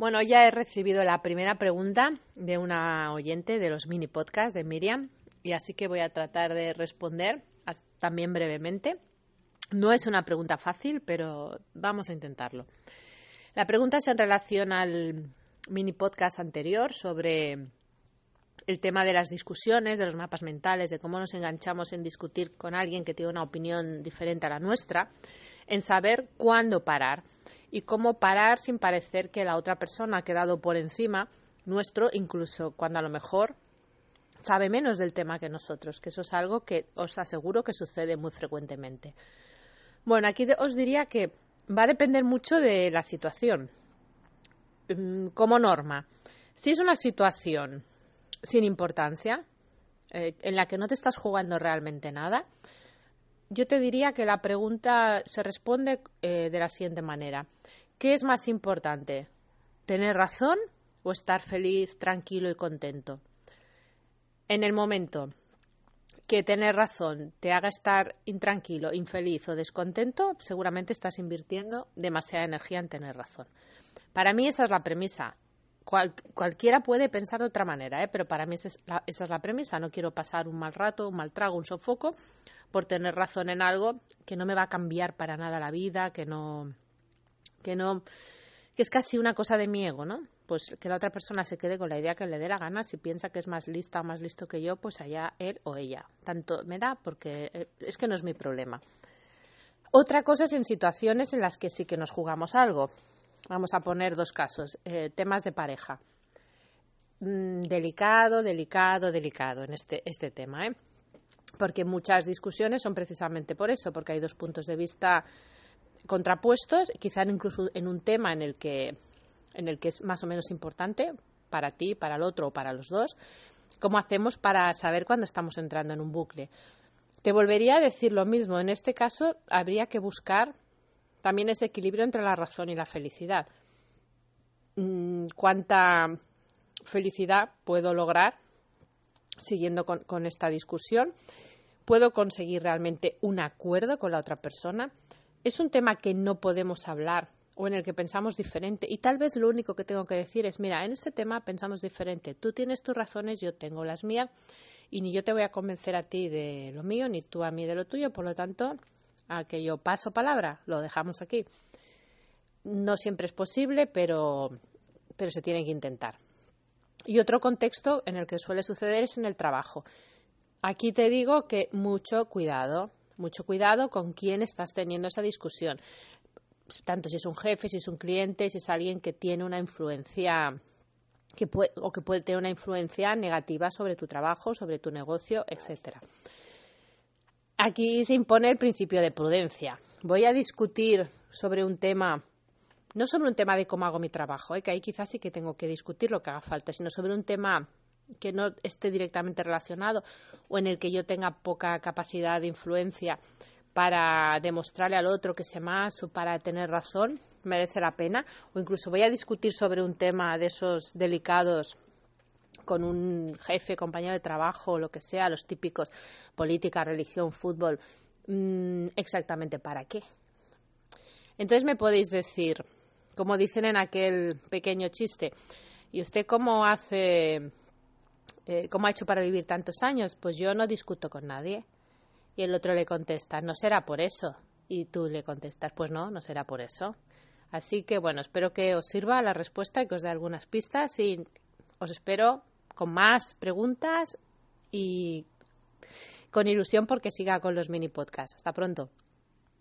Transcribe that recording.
Bueno, ya he recibido la primera pregunta de una oyente de los mini podcasts de Miriam y así que voy a tratar de responder también brevemente. No es una pregunta fácil, pero vamos a intentarlo. La pregunta es en relación al mini podcast anterior sobre el tema de las discusiones, de los mapas mentales, de cómo nos enganchamos en discutir con alguien que tiene una opinión diferente a la nuestra, en saber cuándo parar y cómo parar sin parecer que la otra persona ha quedado por encima nuestro, incluso cuando a lo mejor sabe menos del tema que nosotros, que eso es algo que os aseguro que sucede muy frecuentemente. Bueno, aquí os diría que va a depender mucho de la situación. Mm, como norma, si es una situación sin importancia, eh, en la que no te estás jugando realmente nada, yo te diría que la pregunta se responde eh, de la siguiente manera. ¿Qué es más importante? ¿Tener razón o estar feliz, tranquilo y contento? En el momento que tener razón te haga estar intranquilo, infeliz o descontento, seguramente estás invirtiendo demasiada energía en tener razón. Para mí esa es la premisa. cualquiera puede pensar de otra manera, ¿eh? pero para mí esa es, la, esa es la premisa. No quiero pasar un mal rato, un mal trago, un sofoco por tener razón en algo que no me va a cambiar para nada la vida, que no que no que es casi una cosa de mi ego, ¿no? Pues que la otra persona se quede con la idea que le dé la gana, si piensa que es más lista o más listo que yo, pues allá él o ella. Tanto me da porque eh, es que no es mi problema. Otra cosa es en situaciones en las que sí que nos jugamos algo. Vamos a poner dos casos, eh, temas de pareja. Mm, delicado, delicado, delicado en este, este tema, ¿eh? Porque muchas discusiones son precisamente por eso, porque hay dos puntos de vista contrapuestos, quizá incluso en un tema en el que en el que es más o menos importante para ti, para el otro o para los dos, ¿cómo hacemos para saber cuándo estamos entrando en un bucle? Te volvería a decir lo mismo. En este caso, habría que buscar también ese equilibrio entre la razón y la felicidad. Mm, ¿Cuánta felicidad puedo lograr siguiendo con, con esta discusión? ¿Puedo conseguir realmente un acuerdo con la otra persona? es un tema que no podemos hablar o en el que pensamos diferente. Y tal vez lo único que tengo que decir es, mira, en este tema pensamos diferente. Tú tienes tus razones, yo tengo las mías, y ni yo te voy a convencer a ti de lo mío, ni tú a mí de lo tuyo. Por lo tanto, a que yo paso palabra, lo dejamos aquí. No siempre es posible, pero, pero se tiene que intentar. Y otro contexto en el que suele suceder es en el trabajo. Aquí te digo que mucho cuidado, mucho cuidado con quién estás teniendo esa discusión. Tanto si es un jefe, si es un cliente, si es alguien que tiene una influencia que puede, o que puede tener una influencia negativa sobre tu trabajo, sobre tu negocio, etcétera. Aquí se impone el principio de prudencia. Voy a discutir sobre un tema, no sobre un tema de cómo hago mi trabajo, ¿eh? que ahí quizás sí que tengo que discutir lo que haga falta, sino sobre un tema que no esté directamente relacionado o en el que yo tenga poca capacidad de influencia para demostrarle al otro que sé más o para tener razón, merece la pena. O incluso voy a discutir sobre un tema de esos delicados con un jefe, compañero de trabajo, o lo que sea, los típicos política, religión, fútbol, mm, exactamente para qué. Entonces me podéis decir, como dicen en aquel pequeño chiste, ¿y usted cómo hace eh, ¿cómo ha hecho para vivir tantos años? Pues yo no discuto con nadie. Y el otro le contesta, no será por eso. Y tú le contestas, pues no, no será por eso. Así que bueno, espero que os sirva la respuesta y que os dé algunas pistas y os espero con más preguntas y con ilusión porque siga con los mini podcasts. Hasta pronto.